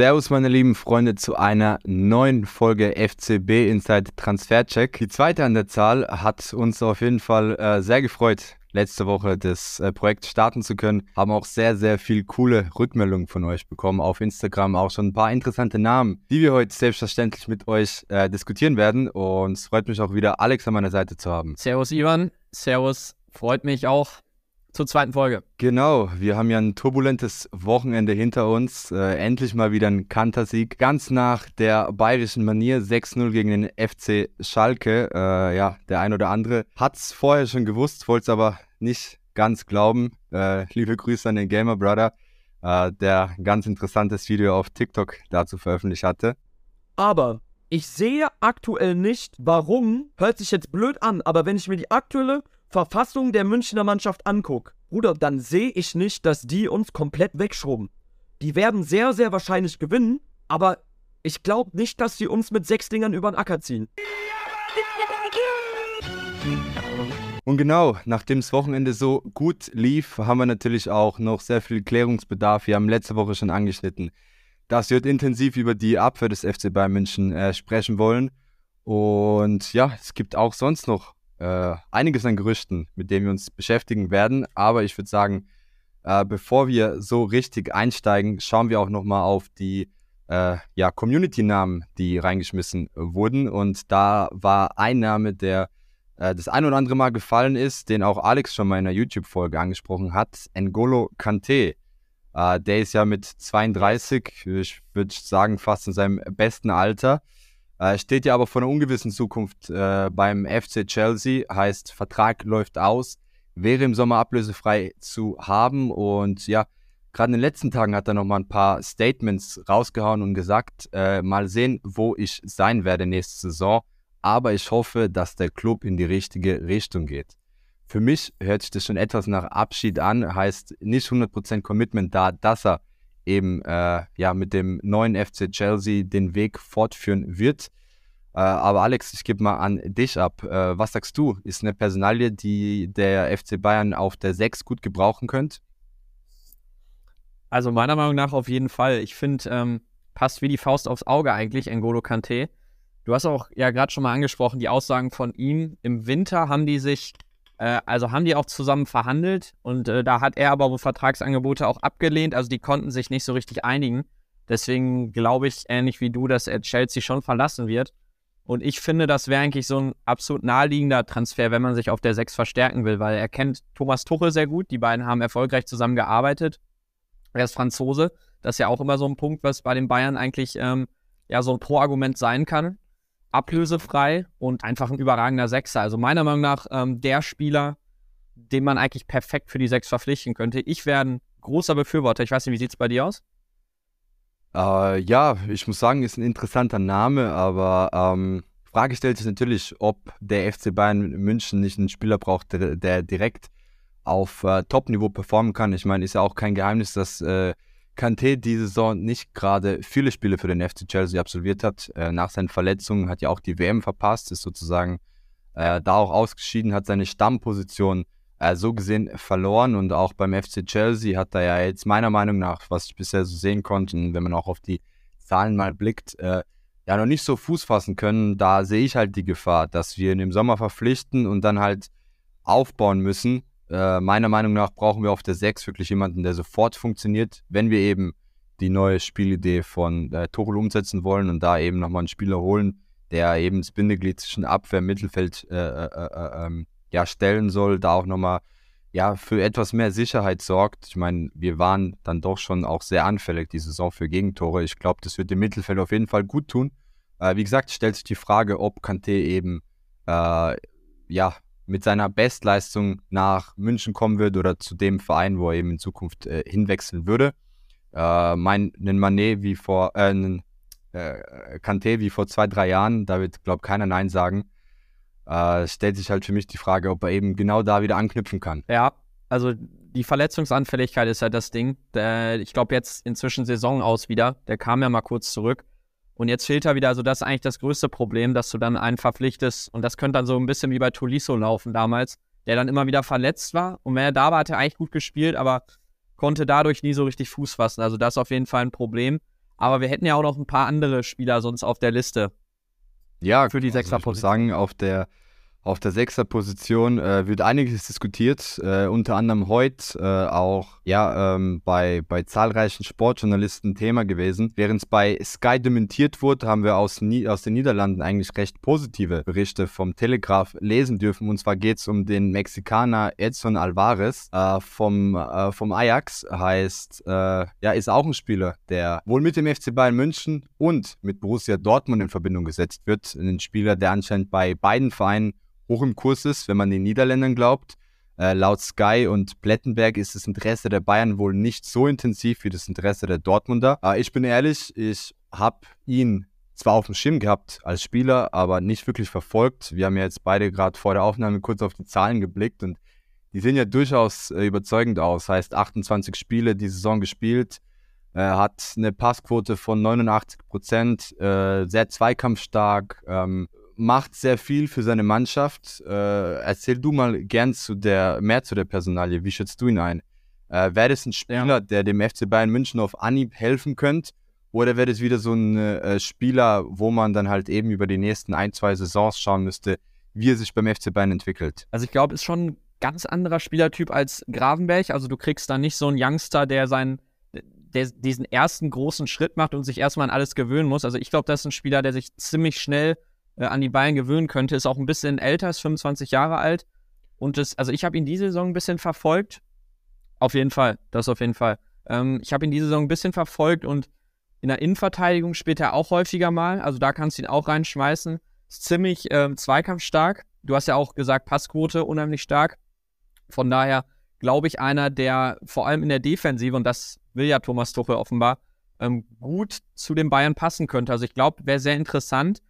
Servus, meine lieben Freunde, zu einer neuen Folge FCB Inside Transfercheck. Die zweite an der Zahl hat uns auf jeden Fall äh, sehr gefreut, letzte Woche das äh, Projekt starten zu können. Haben auch sehr, sehr viel coole Rückmeldungen von euch bekommen. Auf Instagram auch schon ein paar interessante Namen, die wir heute selbstverständlich mit euch äh, diskutieren werden. Und es freut mich auch wieder, Alex an meiner Seite zu haben. Servus, Ivan. Servus. Freut mich auch zur zweiten Folge. Genau, wir haben ja ein turbulentes Wochenende hinter uns. Äh, endlich mal wieder ein Kantersieg. Ganz nach der bayerischen Manier 6-0 gegen den FC Schalke. Äh, ja, der ein oder andere hat es vorher schon gewusst, wollte es aber nicht ganz glauben. Äh, liebe Grüße an den Gamer Brother, äh, der ein ganz interessantes Video auf TikTok dazu veröffentlicht hatte. Aber ich sehe aktuell nicht, warum, hört sich jetzt blöd an, aber wenn ich mir die aktuelle Verfassung der Münchner Mannschaft angucke, Bruder, dann sehe ich nicht, dass die uns komplett wegschrubben. Die werden sehr, sehr wahrscheinlich gewinnen, aber ich glaube nicht, dass sie uns mit sechs Dingern über den Acker ziehen. Und genau, nachdem das Wochenende so gut lief, haben wir natürlich auch noch sehr viel Klärungsbedarf. Wir haben letzte Woche schon angeschnitten, dass wir intensiv über die Abwehr des FC Bayern München äh, sprechen wollen. Und ja, es gibt auch sonst noch äh, einiges an Gerüchten, mit denen wir uns beschäftigen werden. Aber ich würde sagen, äh, bevor wir so richtig einsteigen, schauen wir auch nochmal auf die äh, ja, Community-Namen, die reingeschmissen wurden. Und da war ein Name, der äh, das ein oder andere Mal gefallen ist, den auch Alex schon mal in einer YouTube-Folge angesprochen hat, N'Golo Kante. Äh, der ist ja mit 32, ich würde sagen fast in seinem besten Alter. Äh, steht ja aber vor einer ungewissen Zukunft äh, beim FC Chelsea, heißt Vertrag läuft aus, wäre im Sommer ablösefrei zu haben. Und ja, gerade in den letzten Tagen hat er nochmal ein paar Statements rausgehauen und gesagt, äh, mal sehen, wo ich sein werde nächste Saison, aber ich hoffe, dass der Club in die richtige Richtung geht. Für mich hört sich das schon etwas nach Abschied an, heißt nicht 100% Commitment da, dass er eben äh, ja, mit dem neuen FC Chelsea den Weg fortführen wird. Äh, aber Alex, ich gebe mal an dich ab. Äh, was sagst du? Ist eine Personalie, die der FC Bayern auf der 6 gut gebrauchen könnte? Also meiner Meinung nach auf jeden Fall. Ich finde, ähm, passt wie die Faust aufs Auge eigentlich, N'Golo Kante. Du hast auch ja gerade schon mal angesprochen, die Aussagen von ihm. Im Winter haben die sich also haben die auch zusammen verhandelt und äh, da hat er aber wohl Vertragsangebote auch abgelehnt. Also die konnten sich nicht so richtig einigen. Deswegen glaube ich, ähnlich wie du, dass er Chelsea schon verlassen wird. Und ich finde, das wäre eigentlich so ein absolut naheliegender Transfer, wenn man sich auf der 6 verstärken will, weil er kennt Thomas Tuchel sehr gut. Die beiden haben erfolgreich zusammen gearbeitet. Er ist Franzose. Das ist ja auch immer so ein Punkt, was bei den Bayern eigentlich ähm, ja so ein Pro-Argument sein kann ablösefrei und einfach ein überragender Sechser. Also meiner Meinung nach ähm, der Spieler, den man eigentlich perfekt für die Sechs verpflichten könnte. Ich wäre ein großer Befürworter. Ich weiß nicht, wie sieht es bei dir aus? Äh, ja, ich muss sagen, ist ein interessanter Name, aber ähm, Frage stellt sich natürlich, ob der FC Bayern München nicht einen Spieler braucht, der, der direkt auf äh, Top-Niveau performen kann. Ich meine, ist ja auch kein Geheimnis, dass äh, Kanté diese Saison nicht gerade viele Spiele für den FC Chelsea absolviert hat. Äh, nach seinen Verletzungen hat ja auch die WM verpasst, ist sozusagen äh, da auch ausgeschieden, hat seine Stammposition äh, so gesehen verloren und auch beim FC Chelsea hat er ja jetzt meiner Meinung nach, was ich bisher so sehen konnte, wenn man auch auf die Zahlen mal blickt, äh, ja noch nicht so Fuß fassen können. Da sehe ich halt die Gefahr, dass wir ihn im Sommer verpflichten und dann halt aufbauen müssen äh, meiner Meinung nach brauchen wir auf der 6 wirklich jemanden, der sofort funktioniert, wenn wir eben die neue Spielidee von äh, Tuchel umsetzen wollen und da eben nochmal einen Spieler holen, der eben das Bindeglied zwischen Abwehr und Mittelfeld äh, äh, äh, ähm, ja, stellen soll, da auch nochmal ja, für etwas mehr Sicherheit sorgt. Ich meine, wir waren dann doch schon auch sehr anfällig die Saison für Gegentore. Ich glaube, das wird dem Mittelfeld auf jeden Fall gut tun. Äh, wie gesagt, stellt sich die Frage, ob Kanté eben äh, ja, mit seiner Bestleistung nach München kommen wird oder zu dem Verein, wo er eben in Zukunft äh, hinwechseln würde. Äh, mein einen Manet wie vor, äh, einen, äh, Kanté wie vor zwei, drei Jahren, da wird, glaube keiner Nein sagen. Äh, stellt sich halt für mich die Frage, ob er eben genau da wieder anknüpfen kann. Ja, also die Verletzungsanfälligkeit ist halt das Ding. Der, ich glaube jetzt inzwischen Saison aus wieder. Der kam ja mal kurz zurück. Und jetzt fehlt er wieder, also das ist eigentlich das größte Problem, dass du dann einen verpflichtest. Und das könnte dann so ein bisschen wie bei Tolisso laufen damals, der dann immer wieder verletzt war. Und wenn er da war, hat er eigentlich gut gespielt, aber konnte dadurch nie so richtig Fuß fassen. Also das ist auf jeden Fall ein Problem. Aber wir hätten ja auch noch ein paar andere Spieler sonst auf der Liste. Ja, Für die also Sechserposition. Auf der, auf der Sechserposition äh, wird einiges diskutiert, äh, unter anderem heute äh, auch ja, ähm, bei, bei zahlreichen Sportjournalisten Thema gewesen. Während es bei Sky dementiert wurde, haben wir aus, aus den Niederlanden eigentlich recht positive Berichte vom Telegraph lesen dürfen. Und zwar geht es um den Mexikaner Edson Alvarez äh, vom, äh, vom Ajax. Heißt, äh, ja, ist auch ein Spieler, der wohl mit dem FC Bayern München und mit Borussia Dortmund in Verbindung gesetzt wird. Ein Spieler, der anscheinend bei beiden Vereinen hoch im Kurs ist, wenn man den Niederländern glaubt. Äh, laut Sky und Plettenberg ist das Interesse der Bayern wohl nicht so intensiv wie das Interesse der Dortmunder. Äh, ich bin ehrlich, ich habe ihn zwar auf dem Schirm gehabt als Spieler, aber nicht wirklich verfolgt. Wir haben ja jetzt beide gerade vor der Aufnahme kurz auf die Zahlen geblickt und die sehen ja durchaus äh, überzeugend aus. Heißt 28 Spiele die Saison gespielt, äh, hat eine Passquote von 89 Prozent, äh, sehr zweikampfstark, ähm, macht sehr viel für seine Mannschaft. Äh, erzähl du mal gern zu der, mehr zu der Personalie. Wie schätzt du ihn ein? Äh, wäre das ein Spieler, der dem FC Bayern München auf Anhieb helfen könnte? Oder wäre das wieder so ein äh, Spieler, wo man dann halt eben über die nächsten ein, zwei Saisons schauen müsste, wie er sich beim FC Bayern entwickelt? Also ich glaube, ist schon ein ganz anderer Spielertyp als Gravenberg. Also du kriegst da nicht so einen Youngster, der seinen, der diesen ersten großen Schritt macht und sich erstmal an alles gewöhnen muss. Also ich glaube, das ist ein Spieler, der sich ziemlich schnell äh, an die Bayern gewöhnen könnte. Ist auch ein bisschen älter, ist 25 Jahre alt. Und das, also ich habe ihn diese Saison ein bisschen verfolgt. Auf jeden Fall, das auf jeden Fall. Ähm, ich habe ihn diese Saison ein bisschen verfolgt und in der Innenverteidigung spielt er auch häufiger mal. Also da kannst du ihn auch reinschmeißen. Ist ziemlich ähm, zweikampfstark. Du hast ja auch gesagt, Passquote unheimlich stark. Von daher glaube ich, einer, der vor allem in der Defensive, und das will ja Thomas Tuchel offenbar, ähm, gut zu den Bayern passen könnte. Also ich glaube, wäre sehr interessant.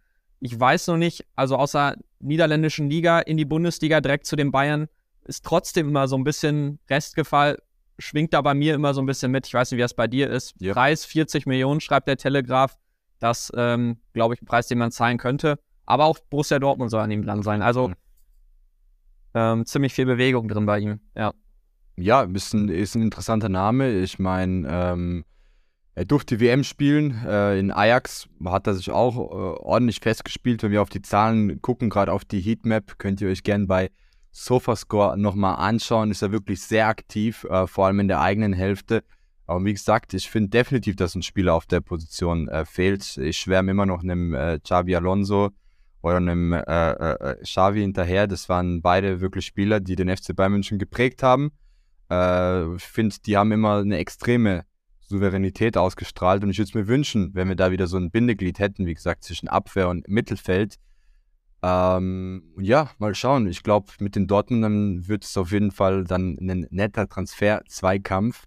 Ich weiß noch nicht, also außer niederländischen Liga in die Bundesliga direkt zu den Bayern ist trotzdem immer so ein bisschen Restgefall, schwingt da bei mir immer so ein bisschen mit. Ich weiß nicht, wie das bei dir ist. Ja. Preis 40 Millionen, schreibt der Telegraph. Das, ähm, glaube ich, ein Preis, den man zahlen könnte. Aber auch Borussia Dortmund soll an ihm dran sein. Also Mhm. ähm, ziemlich viel Bewegung drin bei ihm. Ja. Ja, ist ein, ist ein interessanter Name. Ich meine, ähm, er durfte WM spielen. Äh, in Ajax hat er sich auch äh, ordentlich festgespielt. Wenn wir auf die Zahlen gucken, gerade auf die Heatmap, könnt ihr euch gerne bei Sofascore nochmal anschauen. Ist er wirklich sehr aktiv, äh, vor allem in der eigenen Hälfte. Aber wie gesagt, ich finde definitiv, dass ein Spieler auf der Position äh, fehlt. Ich schwärme immer noch einem äh, Xabi Alonso oder einem äh, Xavi hinterher. Das waren beide wirklich Spieler, die den FC Bayern München geprägt haben. Ich finde, die haben immer eine extreme Souveränität ausgestrahlt und ich würde es mir wünschen, wenn wir da wieder so ein Bindeglied hätten, wie gesagt, zwischen Abwehr und Mittelfeld. Ähm, ja, mal schauen. Ich glaube, mit den Dortmundern wird es auf jeden Fall dann ein netter Transfer-Zweikampf.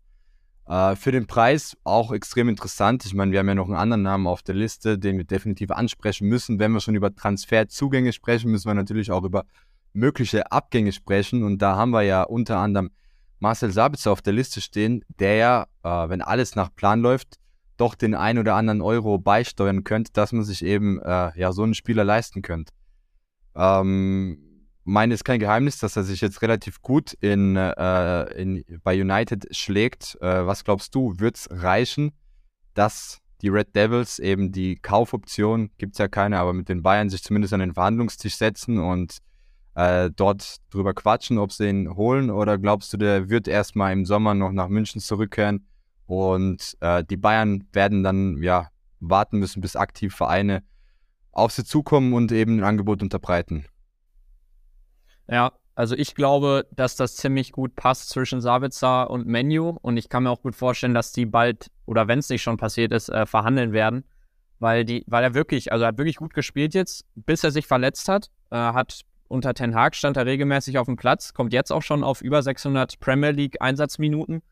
Äh, für den Preis auch extrem interessant. Ich meine, wir haben ja noch einen anderen Namen auf der Liste, den wir definitiv ansprechen müssen. Wenn wir schon über Transferzugänge sprechen, müssen wir natürlich auch über mögliche Abgänge sprechen. Und da haben wir ja unter anderem Marcel Sabitzer auf der Liste stehen, der ja, äh, wenn alles nach Plan läuft, doch den ein oder anderen Euro beisteuern könnte, dass man sich eben äh, ja so einen Spieler leisten könnte. Ähm, meine ist kein Geheimnis, dass er sich jetzt relativ gut in, äh, in, bei United schlägt. Äh, was glaubst du, wird es reichen, dass die Red Devils eben die Kaufoption, gibt es ja keine, aber mit den Bayern sich zumindest an den Verhandlungstisch setzen und äh, dort drüber quatschen, ob sie ihn holen? Oder glaubst du, der wird erstmal im Sommer noch nach München zurückkehren und äh, die Bayern werden dann ja warten müssen, bis aktiv Vereine auf sie zukommen und eben ein Angebot unterbreiten? Ja, also ich glaube, dass das ziemlich gut passt zwischen Sabitzer und Menu und ich kann mir auch gut vorstellen, dass die bald, oder wenn es nicht schon passiert ist, äh, verhandeln werden, weil die, weil er wirklich, also er hat wirklich gut gespielt jetzt, bis er sich verletzt hat, äh, hat unter Ten Hag stand er regelmäßig auf dem Platz, kommt jetzt auch schon auf über 600 Premier League Einsatzminuten.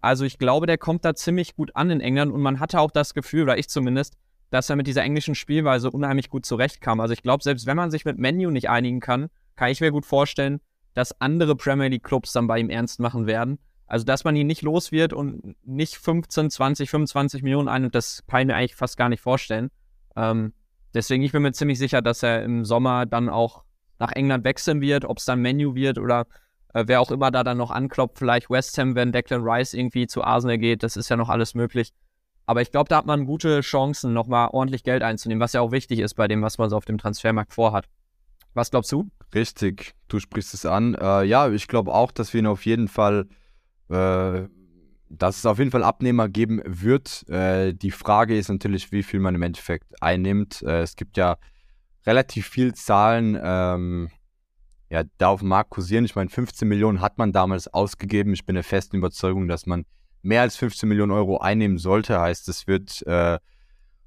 Also ich glaube, der kommt da ziemlich gut an in England und man hatte auch das Gefühl, oder ich zumindest, dass er mit dieser englischen Spielweise unheimlich gut zurechtkam. Also ich glaube, selbst wenn man sich mit Menu nicht einigen kann, kann ich mir gut vorstellen, dass andere Premier League Clubs dann bei ihm ernst machen werden. Also dass man ihn nicht los wird und nicht 15, 20, 25 Millionen ein und das kann ich mir eigentlich fast gar nicht vorstellen. Ähm, deswegen ich bin mir ziemlich sicher, dass er im Sommer dann auch nach England wechseln wird, ob es dann Menu wird oder äh, wer auch immer da dann noch anklopft, vielleicht West Ham, wenn Declan Rice irgendwie zu Arsenal geht, das ist ja noch alles möglich. Aber ich glaube, da hat man gute Chancen, nochmal ordentlich Geld einzunehmen, was ja auch wichtig ist bei dem, was man so auf dem Transfermarkt vorhat. Was glaubst du? Richtig, du sprichst es an. Äh, ja, ich glaube auch, dass wir ihn auf jeden Fall, äh, dass es auf jeden Fall Abnehmer geben wird. Äh, die Frage ist natürlich, wie viel man im Endeffekt einnimmt. Äh, es gibt ja relativ viel Zahlen, ähm, ja, da auf dem Markt kursieren. Ich meine, 15 Millionen hat man damals ausgegeben. Ich bin der festen Überzeugung, dass man mehr als 15 Millionen Euro einnehmen sollte. Heißt, es wird äh,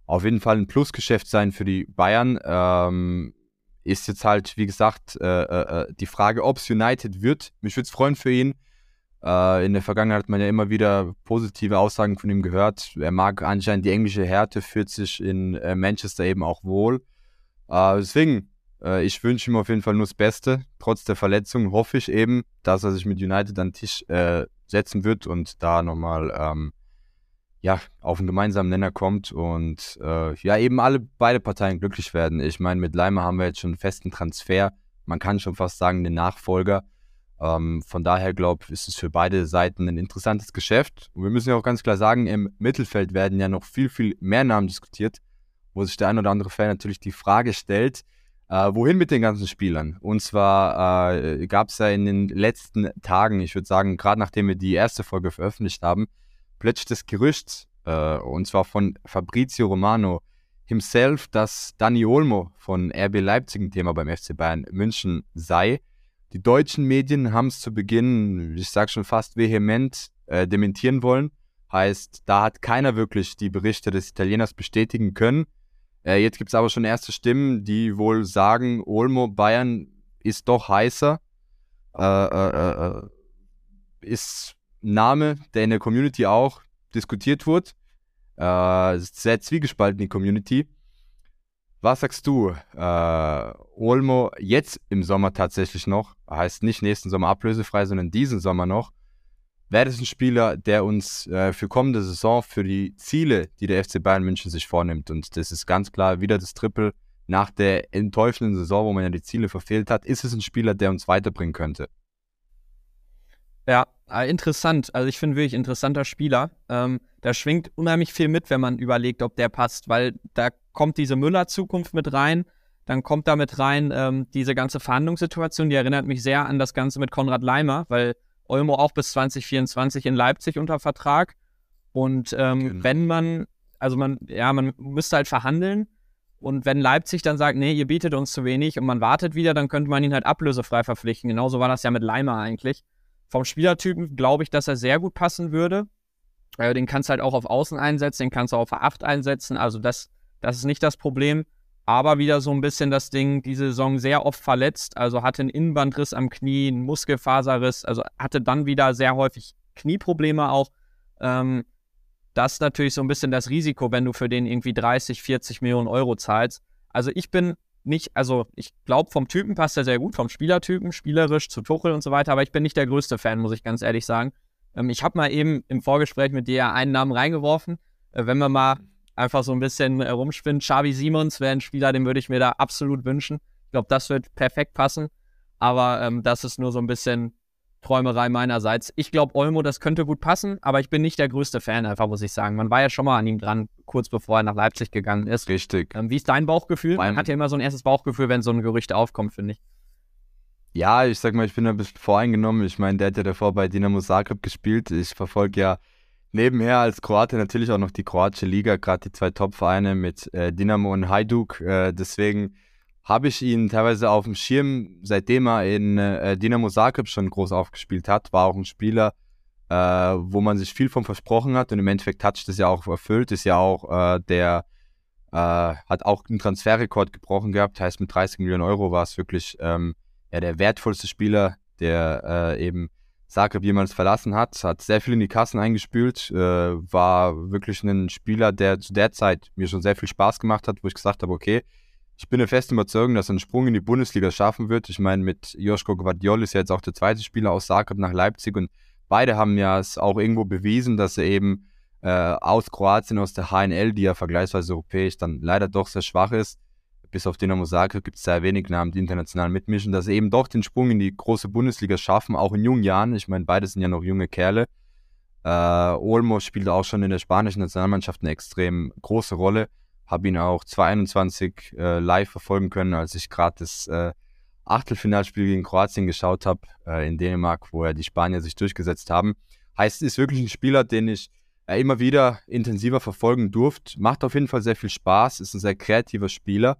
auf jeden Fall ein Plusgeschäft sein für die Bayern. Ähm, ist jetzt halt, wie gesagt, äh, äh, äh die Frage, ob es United wird. Mich würde es freuen für ihn. Äh, in der Vergangenheit hat man ja immer wieder positive Aussagen von ihm gehört. Er mag anscheinend die englische Härte, fühlt sich in äh, Manchester eben auch wohl. Äh, deswegen, ich wünsche ihm auf jeden Fall nur das Beste. Trotz der Verletzung hoffe ich eben, dass er sich mit United an den Tisch setzen wird und da nochmal ähm, ja, auf einen gemeinsamen Nenner kommt und äh, ja, eben alle beide Parteien glücklich werden. Ich meine, mit Leimer haben wir jetzt schon einen festen Transfer. Man kann schon fast sagen, den Nachfolger. Ähm, von daher, glaube ich, ist es für beide Seiten ein interessantes Geschäft. Und wir müssen ja auch ganz klar sagen, im Mittelfeld werden ja noch viel, viel mehr Namen diskutiert, wo sich der ein oder andere Fan natürlich die Frage stellt, äh, wohin mit den ganzen Spielern? Und zwar äh, gab es ja in den letzten Tagen, ich würde sagen, gerade nachdem wir die erste Folge veröffentlicht haben, plötzlich das Gerücht, äh, und zwar von Fabrizio Romano himself, dass Dani Olmo von RB Leipzig ein Thema beim FC Bayern München sei. Die deutschen Medien haben es zu Beginn, ich sage schon fast vehement, äh, dementieren wollen. Heißt, da hat keiner wirklich die Berichte des Italieners bestätigen können. Äh, jetzt gibt es aber schon erste Stimmen, die wohl sagen, Olmo Bayern ist doch heißer. Äh, äh, äh, äh ist Name, der in der Community auch diskutiert wurde. Sehr zwiegespalten, die Community. Was sagst du? Äh, Olmo jetzt im Sommer tatsächlich noch, heißt nicht nächsten Sommer ablösefrei, sondern diesen Sommer noch. Wäre das ein Spieler, der uns äh, für kommende Saison, für die Ziele, die der FC Bayern München sich vornimmt, und das ist ganz klar wieder das Triple nach der enttäuschenden Saison, wo man ja die Ziele verfehlt hat, ist es ein Spieler, der uns weiterbringen könnte? Ja, äh, interessant. Also ich finde wirklich interessanter Spieler. Ähm, da schwingt unheimlich viel mit, wenn man überlegt, ob der passt, weil da kommt diese Müller-Zukunft mit rein. Dann kommt da mit rein ähm, diese ganze Verhandlungssituation, die erinnert mich sehr an das Ganze mit Konrad Leimer, weil Olmo auch bis 2024 in Leipzig unter Vertrag. Und ähm, genau. wenn man, also man, ja, man müsste halt verhandeln. Und wenn Leipzig dann sagt, nee, ihr bietet uns zu wenig und man wartet wieder, dann könnte man ihn halt ablösefrei verpflichten. Genauso war das ja mit Leimer eigentlich. Vom Spielertypen glaube ich, dass er sehr gut passen würde. Äh, den kannst du halt auch auf Außen einsetzen, den kannst du auf A8 einsetzen. Also das, das ist nicht das Problem. Aber wieder so ein bisschen das Ding, diese Saison sehr oft verletzt. Also hatte einen Innenbandriss am Knie, einen Muskelfaserriss. Also hatte dann wieder sehr häufig Knieprobleme auch. Ähm, das ist natürlich so ein bisschen das Risiko, wenn du für den irgendwie 30, 40 Millionen Euro zahlst. Also ich bin nicht, also ich glaube, vom Typen passt er sehr gut, vom Spielertypen, spielerisch zu Tuchel und so weiter, aber ich bin nicht der größte Fan, muss ich ganz ehrlich sagen. Ähm, ich habe mal eben im Vorgespräch mit dir einen Namen reingeworfen. Äh, wenn wir mal einfach so ein bisschen äh, rumspinnen, Xavi Simons wäre ein Spieler, den würde ich mir da absolut wünschen. Ich glaube, das wird perfekt passen. Aber ähm, das ist nur so ein bisschen Träumerei meinerseits. Ich glaube, Olmo, das könnte gut passen, aber ich bin nicht der größte Fan, einfach muss ich sagen. Man war ja schon mal an ihm dran, kurz bevor er nach Leipzig gegangen ist. Richtig. Ähm, wie ist dein Bauchgefühl? Man hat ja immer so ein erstes Bauchgefühl, wenn so ein Gerücht aufkommt, finde ich. Ja, ich sag mal, ich bin ein bisschen voreingenommen. Ich meine, der hat ja davor bei Dinamo Zagreb gespielt. Ich verfolge ja nebenher als Kroate natürlich auch noch die kroatische Liga, gerade die zwei Top-Vereine mit äh, Dinamo und Hajduk. Äh, deswegen habe ich ihn teilweise auf dem Schirm, seitdem er in äh, Dinamo Zagreb schon groß aufgespielt hat. War auch ein Spieler, äh, wo man sich viel von versprochen hat und im Endeffekt hat sich das ja auch erfüllt. Ist ja auch äh, der, äh, hat auch einen Transferrekord gebrochen gehabt. Heißt, mit 30 Millionen Euro war es wirklich ähm, ja, der wertvollste Spieler, der eben Zagreb jemals verlassen hat. Hat sehr viel in die Kassen eingespült. Äh, war wirklich ein Spieler, der zu der Zeit mir schon sehr viel Spaß gemacht hat, wo ich gesagt habe, okay, ich bin der festen Überzeugung, dass er einen Sprung in die Bundesliga schaffen wird. Ich meine, mit Joschko Guardiol ist ja jetzt auch der zweite Spieler aus Zagreb nach Leipzig und beide haben ja es auch irgendwo bewiesen, dass er eben äh, aus Kroatien, aus der HNL, die ja vergleichsweise europäisch dann leider doch sehr schwach ist, bis auf Dynamo Zagreb gibt es sehr wenig Namen, die international mitmischen, dass sie eben doch den Sprung in die große Bundesliga schaffen, auch in jungen Jahren. Ich meine, beide sind ja noch junge Kerle. Äh, Olmo spielt auch schon in der spanischen Nationalmannschaft eine extrem große Rolle. Habe ihn auch 2021 äh, live verfolgen können, als ich gerade das äh, Achtelfinalspiel gegen Kroatien geschaut habe äh, in Dänemark, wo ja die Spanier sich durchgesetzt haben. Heißt, ist wirklich ein Spieler, den ich äh, immer wieder intensiver verfolgen durfte. Macht auf jeden Fall sehr viel Spaß, ist ein sehr kreativer Spieler.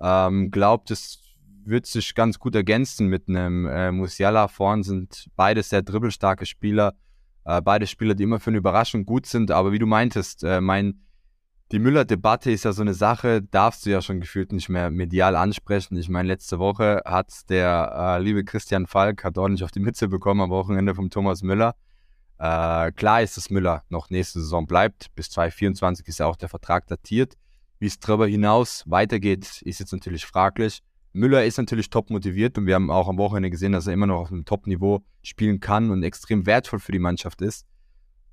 Ähm, glaubt, es wird sich ganz gut ergänzen mit einem äh, Musiala. Vorn sind beide sehr dribbelstarke Spieler. Äh, beide Spieler, die immer für eine Überraschung gut sind. Aber wie du meintest, äh, mein, die Müller-Debatte ist ja so eine Sache, darfst du ja schon gefühlt nicht mehr medial ansprechen. Ich meine, letzte Woche hat der äh, liebe Christian Falk hat ordentlich auf die Mütze bekommen am Wochenende vom Thomas Müller. Äh, klar ist, dass Müller noch nächste Saison bleibt. Bis 2024 ist ja auch der Vertrag datiert. Wie es darüber hinaus weitergeht, ist jetzt natürlich fraglich. Müller ist natürlich top motiviert und wir haben auch am Wochenende gesehen, dass er immer noch auf einem Top-Niveau spielen kann und extrem wertvoll für die Mannschaft ist.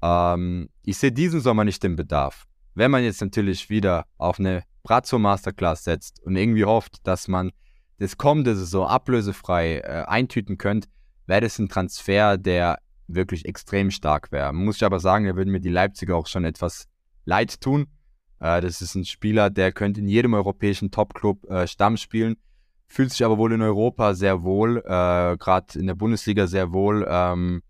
Ähm, ich sehe diesen Sommer nicht den Bedarf. Wenn man jetzt natürlich wieder auf eine Brazzo Masterclass setzt und irgendwie hofft, dass man das kommende Saison ablösefrei äh, eintüten könnte, wäre das ein Transfer, der wirklich extrem stark wäre. Muss ich aber sagen, da würden mir die Leipziger auch schon etwas leid tun. Äh, das ist ein Spieler, der könnte in jedem europäischen Top-Club äh, Stamm spielen fühlt sich aber wohl in Europa sehr wohl, äh, gerade in der Bundesliga sehr wohl. Ähm,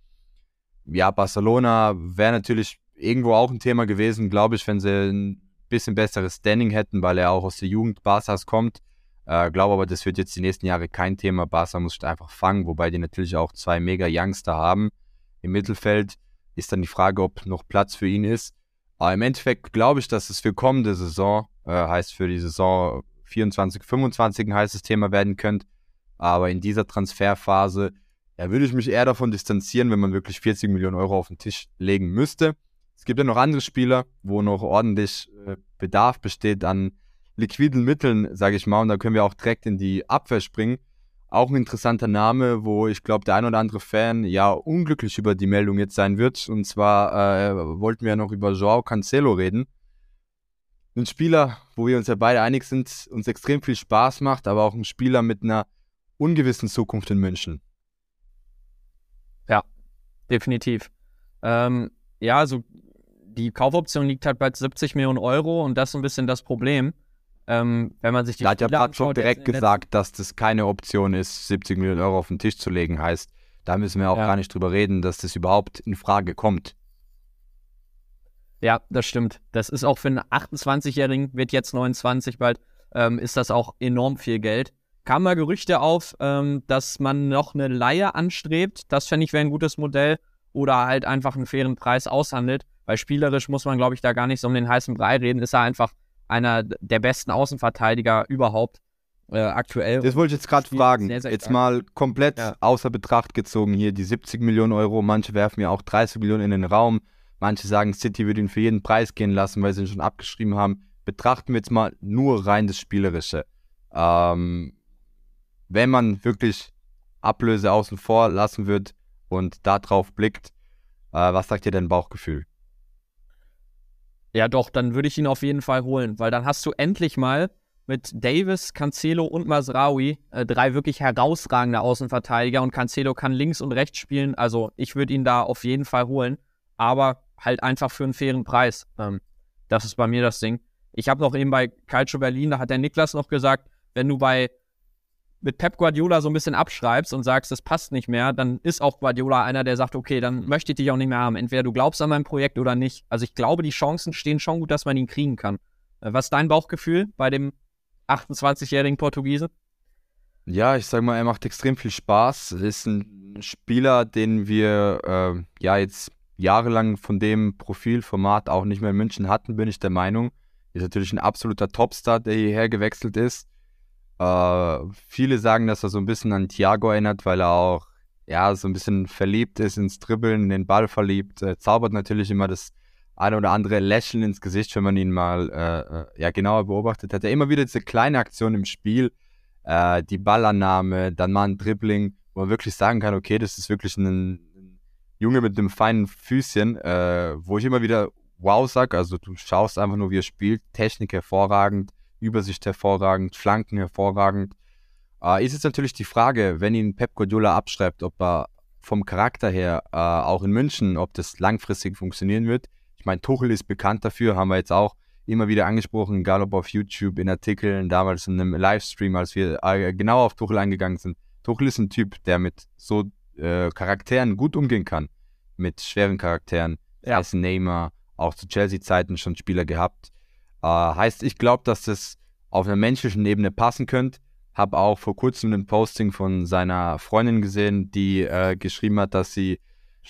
ja, Barcelona wäre natürlich irgendwo auch ein Thema gewesen, glaube ich, wenn sie ein bisschen besseres Standing hätten, weil er auch aus der Jugend Barca's kommt. Äh, glaube aber, das wird jetzt die nächsten Jahre kein Thema. Barca muss einfach fangen, wobei die natürlich auch zwei mega Youngster haben. Im Mittelfeld ist dann die Frage, ob noch Platz für ihn ist. Aber im Endeffekt glaube ich, dass es für kommende Saison, äh, heißt für die Saison 24, 25 ein heißes Thema werden könnte. Aber in dieser Transferphase ja, würde ich mich eher davon distanzieren, wenn man wirklich 40 Millionen Euro auf den Tisch legen müsste. Es gibt ja noch andere Spieler, wo noch ordentlich äh, Bedarf besteht an liquiden Mitteln, sage ich mal. Und da können wir auch direkt in die Abwehr springen. Auch ein interessanter Name, wo ich glaube, der ein oder andere Fan ja unglücklich über die Meldung jetzt sein wird. Und zwar äh, wollten wir ja noch über Joao Cancelo reden ein Spieler, wo wir uns ja beide einig sind, uns extrem viel Spaß macht, aber auch ein Spieler mit einer ungewissen Zukunft in München. Ja, definitiv. Ähm, ja, also die Kaufoption liegt halt bei 70 Millionen Euro und das ist ein bisschen das Problem. Ähm, wenn man sich die da hat ja Pat schon direkt gesagt, dass das keine Option ist, 70 Millionen Euro auf den Tisch zu legen. Heißt, da müssen wir auch ja. gar nicht drüber reden, dass das überhaupt in Frage kommt. Ja, das stimmt. Das ist auch für einen 28-Jährigen, wird jetzt 29 bald, ähm, ist das auch enorm viel Geld. Kamen mal Gerüchte auf, ähm, dass man noch eine Leihe anstrebt. Das fände ich wäre ein gutes Modell. Oder halt einfach einen fairen Preis aushandelt. Weil spielerisch muss man, glaube ich, da gar nicht so um den heißen Brei reden. Ist er einfach einer der besten Außenverteidiger überhaupt äh, aktuell. Das wollte ich jetzt gerade fragen. Sehr, sehr jetzt mal komplett ja. außer Betracht gezogen hier die 70 Millionen Euro. Manche werfen ja auch 30 Millionen in den Raum. Manche sagen, City würde ihn für jeden Preis gehen lassen, weil sie ihn schon abgeschrieben haben. Betrachten wir jetzt mal nur rein das Spielerische. Ähm, wenn man wirklich Ablöse außen vor lassen wird und darauf blickt, äh, was sagt dir dein Bauchgefühl? Ja, doch, dann würde ich ihn auf jeden Fall holen, weil dann hast du endlich mal mit Davis, Cancelo und Masraoui äh, drei wirklich herausragende Außenverteidiger und Cancelo kann links und rechts spielen. Also ich würde ihn da auf jeden Fall holen. Aber halt einfach für einen fairen Preis. Ähm, das ist bei mir das Ding. Ich habe noch eben bei Calcio Berlin, da hat der Niklas noch gesagt, wenn du bei mit Pep Guardiola so ein bisschen abschreibst und sagst, das passt nicht mehr, dann ist auch Guardiola einer, der sagt, okay, dann möchte ich dich auch nicht mehr haben. Entweder du glaubst an mein Projekt oder nicht. Also ich glaube, die Chancen stehen schon gut, dass man ihn kriegen kann. Äh, was ist dein Bauchgefühl bei dem 28-jährigen Portugiesen? Ja, ich sag mal, er macht extrem viel Spaß. Ist ein Spieler, den wir äh, ja jetzt jahrelang von dem Profilformat auch nicht mehr in München hatten, bin ich der Meinung. Ist natürlich ein absoluter Topstar, der hierher gewechselt ist. Äh, viele sagen, dass er so ein bisschen an Thiago erinnert, weil er auch ja so ein bisschen verliebt ist ins Dribbeln, in den Ball verliebt. Er zaubert natürlich immer das eine oder andere Lächeln ins Gesicht, wenn man ihn mal äh, äh ja genauer beobachtet hat. Er immer wieder diese kleine Aktion im Spiel, äh, die Ballannahme, dann mal ein Dribbling, wo man wirklich sagen kann, okay, das ist wirklich ein, Junge mit dem feinen Füßchen, äh, wo ich immer wieder wow sag. Also du schaust einfach nur, wie er spielt. Technik hervorragend, Übersicht hervorragend, Flanken hervorragend. Äh, ist jetzt natürlich die Frage, wenn ihn Pep Guardiola abschreibt, ob er vom Charakter her, äh, auch in München, ob das langfristig funktionieren wird. Ich meine, Tuchel ist bekannt dafür, haben wir jetzt auch immer wieder angesprochen, egal ob auf YouTube, in Artikeln, damals in einem Livestream, als wir äh, genau auf Tuchel eingegangen sind. Tuchel ist ein Typ, der mit so äh, Charakteren gut umgehen kann, mit schweren Charakteren. Ja. Heißt Neymar, auch zu Chelsea-Zeiten schon Spieler gehabt. Äh, heißt, ich glaube, dass das auf einer menschlichen Ebene passen könnte. Habe auch vor kurzem ein Posting von seiner Freundin gesehen, die äh, geschrieben hat, dass sie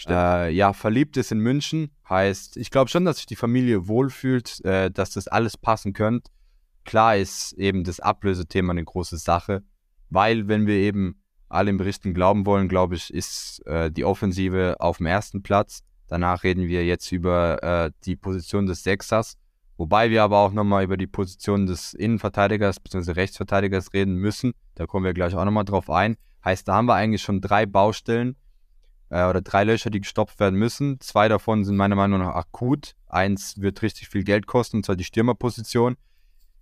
äh, ja verliebt ist in München. Heißt, ich glaube schon, dass sich die Familie wohlfühlt, äh, dass das alles passen könnte. Klar ist eben das Ablösethema eine große Sache, weil wenn wir eben allen Berichten glauben wollen, glaube ich, ist äh, die Offensive auf dem ersten Platz. Danach reden wir jetzt über äh, die Position des Sechsers. Wobei wir aber auch nochmal über die Position des Innenverteidigers bzw. Rechtsverteidigers reden müssen. Da kommen wir gleich auch nochmal drauf ein. Heißt, da haben wir eigentlich schon drei Baustellen äh, oder drei Löcher, die gestopft werden müssen. Zwei davon sind meiner Meinung nach akut. Eins wird richtig viel Geld kosten, und zwar die Stürmerposition.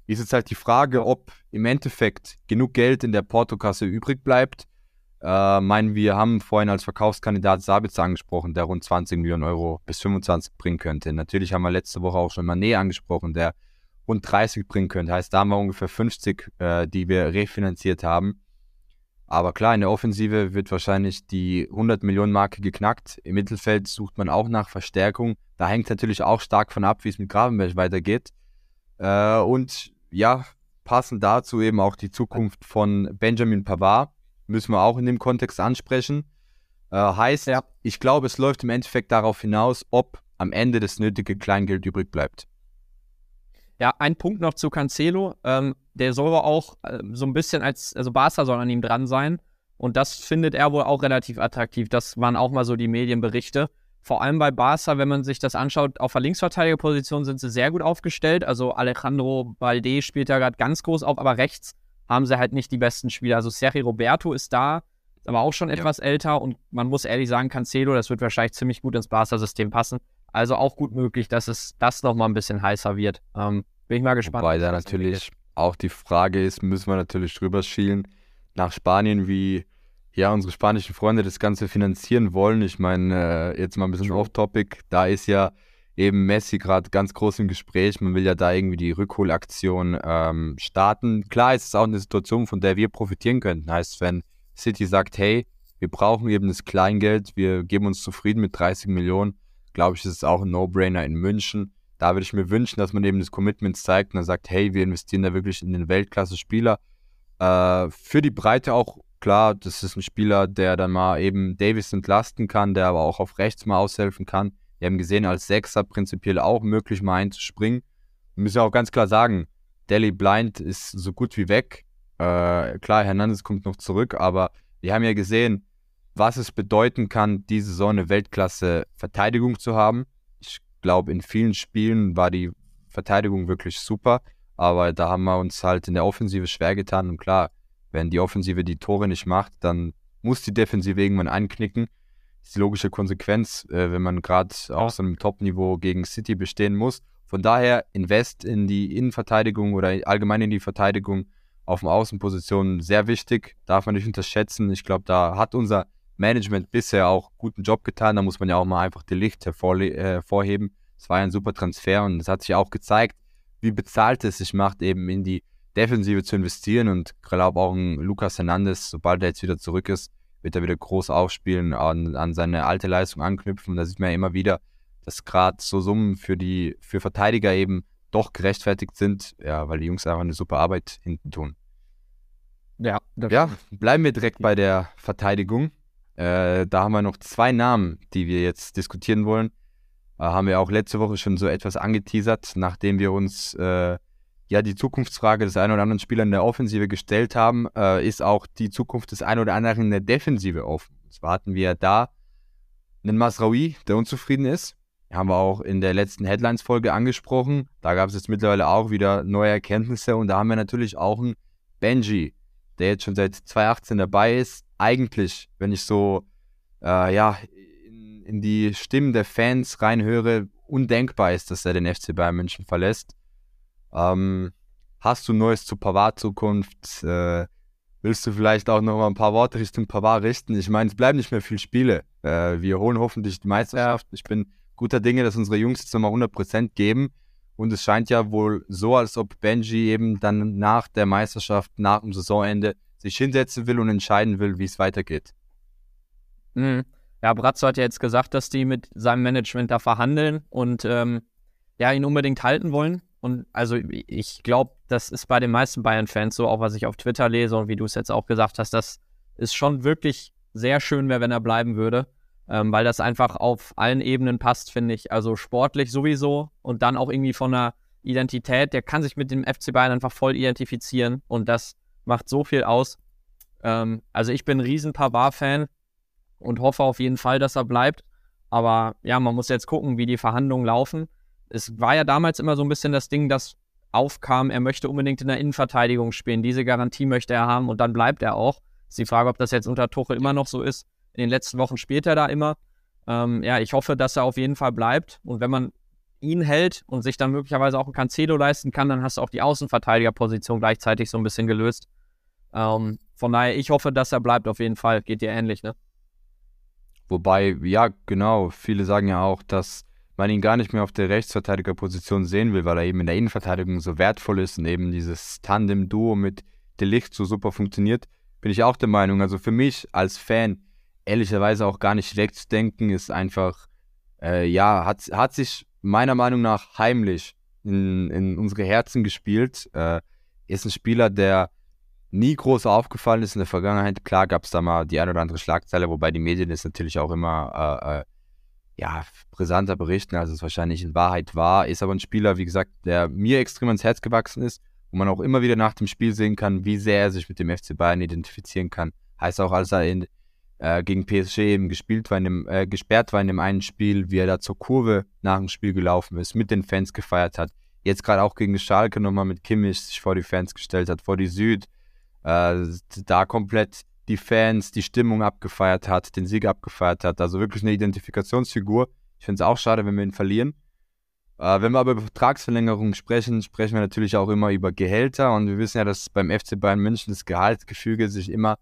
Ist jetzt halt die Frage, ob im Endeffekt genug Geld in der Portokasse übrig bleibt, äh, meinen wir haben vorhin als Verkaufskandidat Sabitzer angesprochen, der rund 20 Millionen Euro bis 25 bringen könnte. Natürlich haben wir letzte Woche auch schon Manet angesprochen, der rund 30 bringen könnte. Heißt, da haben wir ungefähr 50, äh, die wir refinanziert haben. Aber klar, in der Offensive wird wahrscheinlich die 100 Millionen Marke geknackt. Im Mittelfeld sucht man auch nach Verstärkung. Da hängt natürlich auch stark von ab, wie es mit Gravenberg weitergeht. Äh, und ja, passend dazu eben auch die Zukunft von Benjamin Pavard müssen wir auch in dem Kontext ansprechen. Äh, heißt, ja. ich glaube, es läuft im Endeffekt darauf hinaus, ob am Ende das nötige Kleingeld übrig bleibt. Ja, ein Punkt noch zu Cancelo. Ähm, der soll auch äh, so ein bisschen als, also Barca soll an ihm dran sein. Und das findet er wohl auch relativ attraktiv. Das waren auch mal so die Medienberichte. Vor allem bei Barca, wenn man sich das anschaut, auf der Linksverteidigerposition sind sie sehr gut aufgestellt. Also Alejandro Balde spielt da gerade ganz groß auf, aber rechts haben sie halt nicht die besten Spieler. Also Sergi Roberto ist da, ist aber auch schon ja. etwas älter und man muss ehrlich sagen, Cancelo, das wird wahrscheinlich ziemlich gut ins Barca-System passen. Also auch gut möglich, dass es das nochmal ein bisschen heißer wird. Ähm, bin ich mal gespannt. Wobei da natürlich auch die Frage ist, müssen wir natürlich drüber schielen nach Spanien, wie ja unsere spanischen Freunde das Ganze finanzieren wollen. Ich meine, äh, jetzt mal ein bisschen off-topic, da ist ja eben Messi gerade ganz groß im Gespräch. Man will ja da irgendwie die Rückholaktion ähm, starten. Klar ist es auch eine Situation, von der wir profitieren könnten. Heißt, wenn City sagt, hey, wir brauchen eben das Kleingeld, wir geben uns zufrieden mit 30 Millionen, glaube ich, ist es auch ein No-Brainer in München. Da würde ich mir wünschen, dass man eben das Commitment zeigt und dann sagt, hey, wir investieren da wirklich in den Weltklasse-Spieler. Äh, für die Breite auch klar, das ist ein Spieler, der dann mal eben Davis entlasten kann, der aber auch auf rechts mal aushelfen kann. Wir haben gesehen, als Sechser prinzipiell auch möglich, mal einzuspringen. Wir müssen auch ganz klar sagen, Delhi Blind ist so gut wie weg. Äh, klar, Hernandez kommt noch zurück, aber wir haben ja gesehen, was es bedeuten kann, diese Saison eine Weltklasse-Verteidigung zu haben. Ich glaube, in vielen Spielen war die Verteidigung wirklich super, aber da haben wir uns halt in der Offensive schwer getan. Und klar, wenn die Offensive die Tore nicht macht, dann muss die Defensive irgendwann einknicken ist die logische Konsequenz, äh, wenn man gerade auf so einem Top-Niveau gegen City bestehen muss. Von daher Invest in die Innenverteidigung oder allgemein in die Verteidigung auf dem Außenposition sehr wichtig, darf man nicht unterschätzen. Ich glaube, da hat unser Management bisher auch guten Job getan. Da muss man ja auch mal einfach die Licht hervorheben. Äh, es war ein super Transfer und es hat sich auch gezeigt, wie bezahlt es sich macht, eben in die Defensive zu investieren. Und ich glaube auch ein Lucas Hernandez, sobald er jetzt wieder zurück ist, wird er wieder groß aufspielen, an, an seine alte Leistung anknüpfen. Da sieht man ja immer wieder, dass gerade so Summen für die für Verteidiger eben doch gerechtfertigt sind, ja, weil die Jungs einfach eine super Arbeit hinten tun. Ja, ja bleiben wir direkt bei der Verteidigung. Äh, da haben wir noch zwei Namen, die wir jetzt diskutieren wollen. Äh, haben wir auch letzte Woche schon so etwas angeteasert, nachdem wir uns äh, ja die Zukunftsfrage des einen oder anderen Spielers in der Offensive gestellt haben, äh, ist auch die Zukunft des einen oder anderen in der Defensive offen. Zwar hatten wir da einen Masraoui, der unzufrieden ist. Haben wir auch in der letzten Headlines-Folge angesprochen. Da gab es jetzt mittlerweile auch wieder neue Erkenntnisse und da haben wir natürlich auch einen Benji, der jetzt schon seit 2018 dabei ist. Eigentlich, wenn ich so äh, ja, in, in die Stimmen der Fans reinhöre, undenkbar ist, dass er den FC Bayern München verlässt. Ähm, hast du Neues zur Pavard-Zukunft? Äh, willst du vielleicht auch noch mal ein paar Worte Richtung Pavard richten? Ich meine, es bleiben nicht mehr viele Spiele. Äh, wir holen hoffentlich die Meisterschaft. Ich bin guter Dinge, dass unsere Jungs jetzt nochmal 100% geben. Und es scheint ja wohl so, als ob Benji eben dann nach der Meisterschaft, nach dem Saisonende, sich hinsetzen will und entscheiden will, wie es weitergeht. Mhm. Ja, Bratzo hat ja jetzt gesagt, dass die mit seinem Management da verhandeln und ähm, ja, ihn unbedingt halten wollen. Und also ich glaube, das ist bei den meisten Bayern-Fans so, auch was ich auf Twitter lese und wie du es jetzt auch gesagt hast, das ist schon wirklich sehr schön wäre, wenn er bleiben würde, ähm, weil das einfach auf allen Ebenen passt, finde ich. Also sportlich sowieso und dann auch irgendwie von der Identität. Der kann sich mit dem FC Bayern einfach voll identifizieren und das macht so viel aus. Ähm, also ich bin ein riesen Pavard-Fan und hoffe auf jeden Fall, dass er bleibt. Aber ja, man muss jetzt gucken, wie die Verhandlungen laufen. Es war ja damals immer so ein bisschen das Ding, das aufkam, er möchte unbedingt in der Innenverteidigung spielen. Diese Garantie möchte er haben und dann bleibt er auch. Ist die Frage, ob das jetzt unter Tuchel immer noch so ist. In den letzten Wochen spielt er da immer. Ähm, ja, ich hoffe, dass er auf jeden Fall bleibt. Und wenn man ihn hält und sich dann möglicherweise auch ein Cancelo leisten kann, dann hast du auch die Außenverteidigerposition gleichzeitig so ein bisschen gelöst. Ähm, von daher, ich hoffe, dass er bleibt auf jeden Fall. Geht dir ähnlich, ne? Wobei, ja, genau, viele sagen ja auch, dass man ihn gar nicht mehr auf der Rechtsverteidigerposition sehen will, weil er eben in der Innenverteidigung so wertvoll ist und eben dieses Tandem-Duo mit Delicht so super funktioniert, bin ich auch der Meinung. Also für mich als Fan ehrlicherweise auch gar nicht wegzudenken, ist einfach, äh, ja, hat, hat sich meiner Meinung nach heimlich in, in unsere Herzen gespielt. Äh, ist ein Spieler, der nie groß aufgefallen ist in der Vergangenheit. Klar gab es da mal die eine oder andere Schlagzeile, wobei die Medien es natürlich auch immer äh, äh, ja, brisanter berichten, als es wahrscheinlich in Wahrheit war. Ist aber ein Spieler, wie gesagt, der mir extrem ans Herz gewachsen ist, wo man auch immer wieder nach dem Spiel sehen kann, wie sehr er sich mit dem FC Bayern identifizieren kann. Heißt auch, als er in, äh, gegen PSG eben gespielt war in dem, äh, gesperrt war in dem einen Spiel, wie er da zur Kurve nach dem Spiel gelaufen ist, mit den Fans gefeiert hat. Jetzt gerade auch gegen Schalke nochmal mit Kimmich sich vor die Fans gestellt hat, vor die Süd, äh, da komplett die Fans, die Stimmung abgefeiert hat, den Sieg abgefeiert hat. Also wirklich eine Identifikationsfigur. Ich finde es auch schade, wenn wir ihn verlieren. Äh, wenn wir aber über Vertragsverlängerungen sprechen, sprechen wir natürlich auch immer über Gehälter. Und wir wissen ja, dass beim FC Bayern München das Gehaltsgefüge sich immer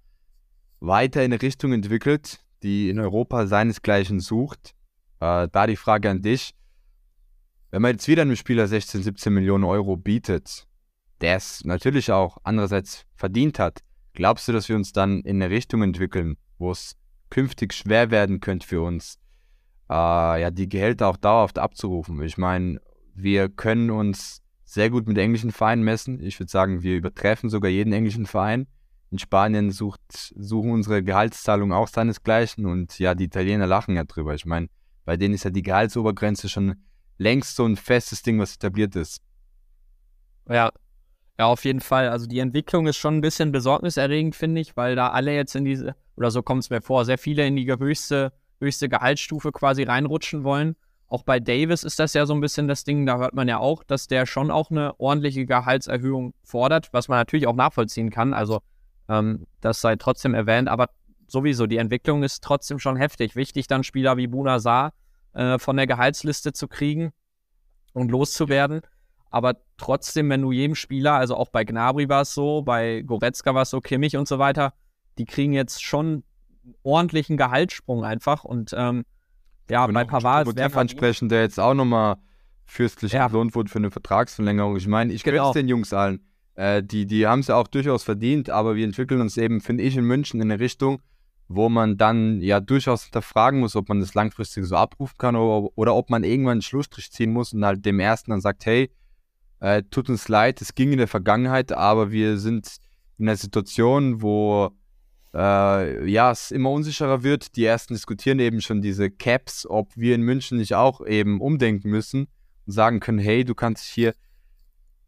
weiter in eine Richtung entwickelt, die in Europa seinesgleichen sucht. Äh, da die Frage an dich. Wenn man jetzt wieder einem Spieler 16, 17 Millionen Euro bietet, der es natürlich auch andererseits verdient hat, glaubst du, dass wir uns dann in eine Richtung entwickeln, wo es künftig schwer werden könnte für uns, äh, ja, die Gehälter auch dauerhaft abzurufen? Ich meine, wir können uns sehr gut mit englischen Vereinen messen. Ich würde sagen, wir übertreffen sogar jeden englischen Verein. In Spanien sucht, suchen unsere Gehaltszahlungen auch seinesgleichen und ja, die Italiener lachen ja drüber. Ich meine, bei denen ist ja die Gehaltsobergrenze schon längst so ein festes Ding, was etabliert ist. Ja, ja, auf jeden Fall. Also die Entwicklung ist schon ein bisschen besorgniserregend, finde ich, weil da alle jetzt in diese, oder so kommt es mir vor, sehr viele in die höchste, höchste Gehaltsstufe quasi reinrutschen wollen. Auch bei Davis ist das ja so ein bisschen das Ding, da hört man ja auch, dass der schon auch eine ordentliche Gehaltserhöhung fordert, was man natürlich auch nachvollziehen kann. Also ähm, das sei trotzdem erwähnt, aber sowieso, die Entwicklung ist trotzdem schon heftig. Wichtig, dann Spieler wie Buna Saar äh, von der Gehaltsliste zu kriegen und loszuwerden. Aber trotzdem, wenn du jedem Spieler, also auch bei Gnabry war es so, bei Goretzka war es so, Kimmich und so weiter, die kriegen jetzt schon ordentlichen Gehaltssprung einfach. Und ähm, ja, bei Pavard der ansprechen, der jetzt auch nochmal fürstlich ja. entlohnt wurde für eine Vertragsverlängerung. Ich meine, ich genau. den Jungs allen. Äh, die die haben es ja auch durchaus verdient, aber wir entwickeln uns eben, finde ich, in München in eine Richtung, wo man dann ja durchaus hinterfragen muss, ob man das langfristig so abrufen kann oder, oder ob man irgendwann einen Schlussstrich ziehen muss und halt dem ersten dann sagt, hey, äh, tut uns leid, es ging in der Vergangenheit, aber wir sind in einer Situation, wo äh, ja, es immer unsicherer wird. Die ersten diskutieren eben schon diese Caps, ob wir in München nicht auch eben umdenken müssen und sagen können, hey, du kannst hier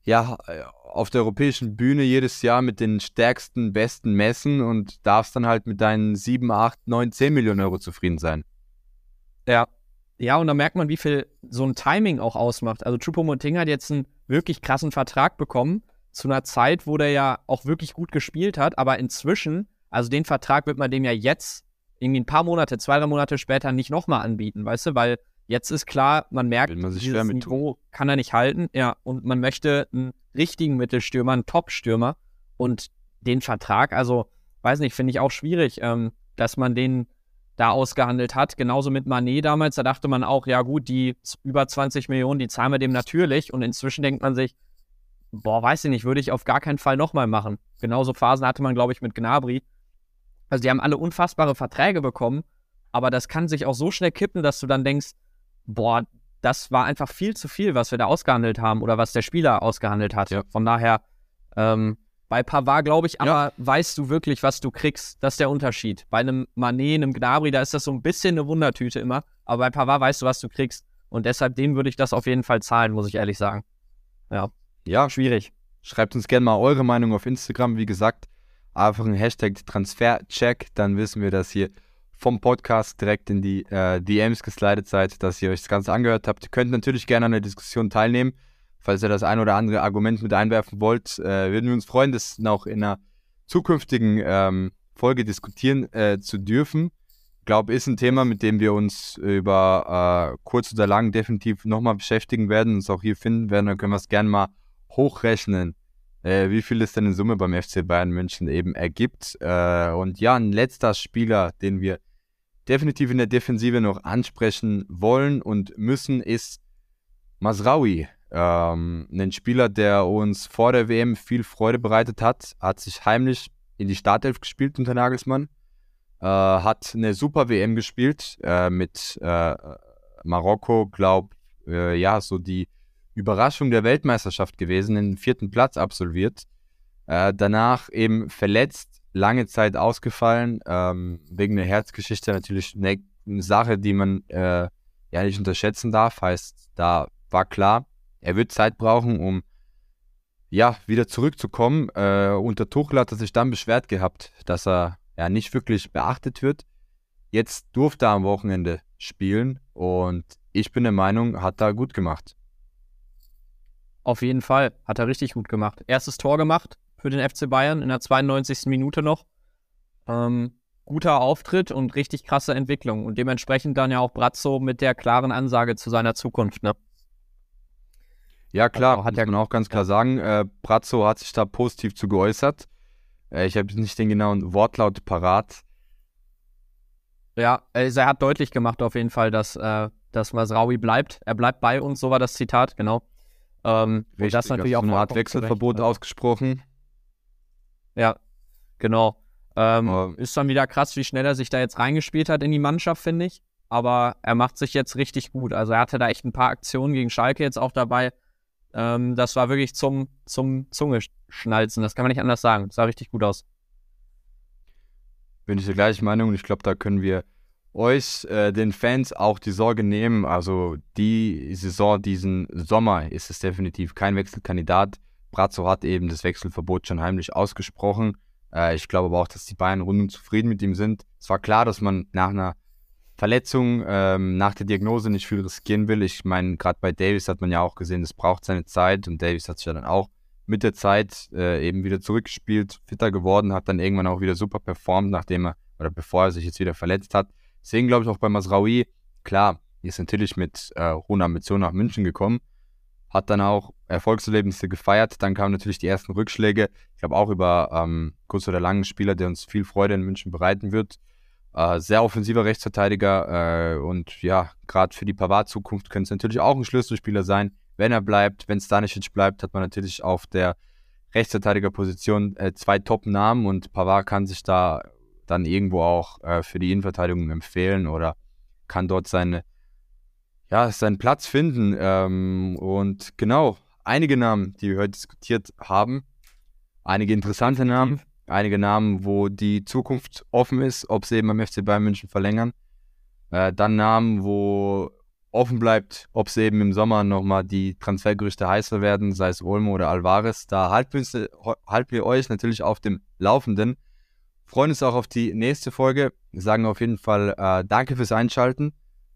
ja auf der europäischen Bühne jedes Jahr mit den stärksten, besten messen und darfst dann halt mit deinen 7, 8, 9, 10 Millionen Euro zufrieden sein. Ja. Ja, und da merkt man, wie viel so ein Timing auch ausmacht. Also Choupo-Moting hat jetzt einen wirklich krassen Vertrag bekommen, zu einer Zeit, wo der ja auch wirklich gut gespielt hat, aber inzwischen, also den Vertrag wird man dem ja jetzt irgendwie ein paar Monate, zwei, drei Monate später nicht nochmal anbieten, weißt du, weil jetzt ist klar, man merkt, man dieses Niveau kann er nicht halten, ja, und man möchte einen richtigen Mittelstürmer, einen Top-Stürmer. Und den Vertrag, also weiß nicht, finde ich auch schwierig, ähm, dass man den da ausgehandelt hat. Genauso mit Manet damals, da dachte man auch, ja gut, die über 20 Millionen, die zahlen wir dem natürlich. Und inzwischen denkt man sich, boah, weiß ich nicht, würde ich auf gar keinen Fall nochmal machen. Genauso Phasen hatte man, glaube ich, mit Gnabry. Also die haben alle unfassbare Verträge bekommen, aber das kann sich auch so schnell kippen, dass du dann denkst, boah, das war einfach viel zu viel, was wir da ausgehandelt haben oder was der Spieler ausgehandelt hat. Ja. Von daher, ähm, bei Pavard glaube ich, aber ja. weißt du wirklich, was du kriegst? Das ist der Unterschied. Bei einem Manet, einem Gnabry, da ist das so ein bisschen eine Wundertüte immer, aber bei Pavard weißt du, was du kriegst. Und deshalb, dem würde ich das auf jeden Fall zahlen, muss ich ehrlich sagen. Ja. Ja. Schwierig. Schreibt uns gerne mal eure Meinung auf Instagram. Wie gesagt, einfach ein Hashtag Transfercheck, dann wissen wir, dass ihr vom Podcast direkt in die äh, DMs geslidet seid, dass ihr euch das Ganze angehört habt. Ihr könnt natürlich gerne an der Diskussion teilnehmen. Falls ihr das ein oder andere Argument mit einwerfen wollt, äh, würden wir uns freuen, das noch in einer zukünftigen ähm, Folge diskutieren äh, zu dürfen. Ich glaube, ist ein Thema, mit dem wir uns über äh, kurz oder lang definitiv nochmal beschäftigen werden, uns auch hier finden werden. Dann können wir es gerne mal hochrechnen, äh, wie viel es denn in Summe beim FC Bayern München eben ergibt. Äh, und ja, ein letzter Spieler, den wir definitiv in der Defensive noch ansprechen wollen und müssen, ist Masraoui. Ähm, ein Spieler, der uns vor der WM viel Freude bereitet hat, hat sich heimlich in die Startelf gespielt unter Nagelsmann, äh, hat eine super WM gespielt äh, mit äh, Marokko, glaub, äh, ja, so die Überraschung der Weltmeisterschaft gewesen, den vierten Platz absolviert. Äh, danach eben verletzt, lange Zeit ausgefallen, ähm, wegen der Herzgeschichte natürlich eine, Sache, die man äh, ja nicht unterschätzen darf. Heißt, da war klar, er wird Zeit brauchen, um ja wieder zurückzukommen. Äh, unter Tuchel hat er sich dann beschwert gehabt, dass er ja nicht wirklich beachtet wird. Jetzt durfte er am Wochenende spielen und ich bin der Meinung, hat er gut gemacht. Auf jeden Fall. Hat er richtig gut gemacht. Erstes Tor gemacht für den FC Bayern in der 92. Minute noch. Ähm, guter Auftritt und richtig krasse Entwicklung. Und dementsprechend dann ja auch Brazzo mit der klaren Ansage zu seiner Zukunft, ne? Ja, klar, also hat muss man auch ganz klar ja. sagen. Äh, Brazzo hat sich da positiv zu geäußert. Äh, ich habe nicht den genauen Wortlaut parat. Ja, also er hat deutlich gemacht auf jeden Fall, dass, äh, dass Masraoui bleibt. Er bleibt bei uns, so war das Zitat, genau. Ähm, Richtig, das natürlich auch eine Art Wechselverbot zurecht, ausgesprochen. Ja, genau. Ähm, oh. Ist dann wieder krass, wie schnell er sich da jetzt reingespielt hat in die Mannschaft, finde ich. Aber er macht sich jetzt richtig gut. Also er hatte da echt ein paar Aktionen gegen Schalke jetzt auch dabei. Ähm, das war wirklich zum, zum Zungeschnalzen. Das kann man nicht anders sagen. Das sah richtig gut aus. Bin ich der gleichen Meinung ich glaube, da können wir euch, äh, den Fans, auch die Sorge nehmen. Also die Saison, diesen Sommer ist es definitiv kein Wechselkandidat. Brazzo hat eben das Wechselverbot schon heimlich ausgesprochen. Äh, ich glaube aber auch, dass die Bayern rundum zufrieden mit ihm sind. Es war klar, dass man nach einer Verletzung, ähm, nach der Diagnose nicht viel riskieren will. Ich meine, gerade bei Davis hat man ja auch gesehen, es braucht seine Zeit und Davis hat sich ja dann auch mit der Zeit äh, eben wieder zurückgespielt, fitter geworden, hat dann irgendwann auch wieder super performt, nachdem er oder bevor er sich jetzt wieder verletzt hat. Deswegen glaube ich auch bei Masraoui, klar, ist natürlich mit äh, hohen Ambitionen nach München gekommen, hat dann auch Erfolgserlebnisse gefeiert. Dann kamen natürlich die ersten Rückschläge. Ich glaube auch über ähm, kurz oder langen Spieler, der uns viel Freude in München bereiten wird. Äh, sehr offensiver Rechtsverteidiger äh, und ja, gerade für die Pavard-Zukunft könnte es natürlich auch ein Schlüsselspieler sein. Wenn er bleibt, wenn Stanisic bleibt, hat man natürlich auf der Rechtsverteidigerposition äh, zwei Top-Namen und Pavard kann sich da dann irgendwo auch äh, für die Innenverteidigung empfehlen oder kann dort seine, ja, seinen Platz finden. Ähm, und genau, einige Namen, die wir heute diskutiert haben, einige interessante Namen, einige Namen, wo die Zukunft offen ist, ob sie eben beim FC Bayern München verlängern. Äh, dann Namen, wo offen bleibt, ob sie eben im Sommer nochmal die Transfergerüchte heißer werden, sei es Olmo oder Alvarez. Da halten wir, halten wir euch natürlich auf dem Laufenden freuen uns auch auf die nächste Folge. Wir sagen auf jeden Fall äh, danke fürs Einschalten.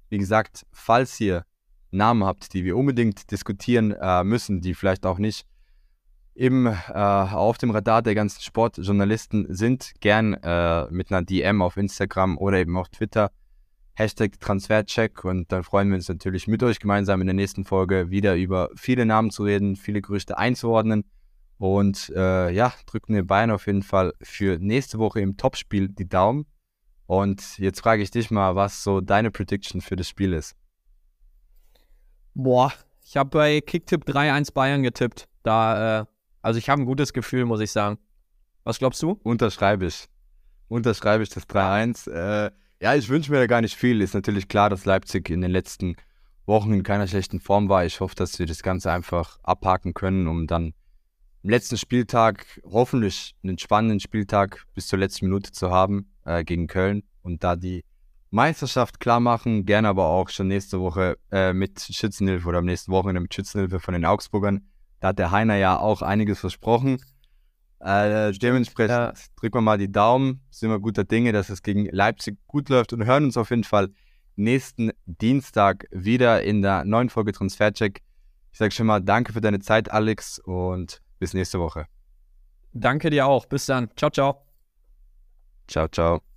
Wie gesagt, falls ihr Namen habt, die wir unbedingt diskutieren äh, müssen, die vielleicht auch nicht im, äh, auf dem Radar der ganzen Sportjournalisten sind, gern äh, mit einer DM auf Instagram oder eben auf Twitter. Hashtag Transfercheck und dann freuen wir uns natürlich mit euch gemeinsam in der nächsten Folge wieder über viele Namen zu reden, viele Gerüchte einzuordnen Und äh, ja, drücken den Bein auf jeden Fall für nächste Woche im Topspiel die Daumen. Und jetzt frage ich dich mal, was so deine Prediction für das Spiel ist. Boah, ich habe bei Kicktipp 3-1 Bayern getippt. Da, äh, also ich habe ein gutes Gefühl, muss ich sagen. Was glaubst du? Unterschreibe ich. Unterschreibe ich das 3-1. Äh, ja, ich wünsche mir da gar nicht viel. Ist natürlich klar, dass Leipzig in den letzten Wochen in keiner schlechten Form war. Ich hoffe, dass wir das Ganze einfach abhaken können, um dann am letzten Spieltag hoffentlich einen spannenden Spieltag bis zur letzten Minute zu haben äh, gegen Köln und da die Meisterschaft klar machen. Gerne aber auch schon nächste Woche äh, mit Schützenhilfe oder am nächsten Wochenende mit Schützenhilfe von den Augsburgern. Da hat der Heiner ja auch einiges versprochen. Äh, dementsprechend ja. drücken wir mal die Daumen, sind wir guter Dinge, dass es gegen Leipzig gut läuft und hören uns auf jeden Fall nächsten Dienstag wieder in der neuen Folge Transfercheck. Ich sage schon mal danke für deine Zeit, Alex, und bis nächste Woche. Danke dir auch. Bis dann. Ciao, ciao. Ciao, ciao.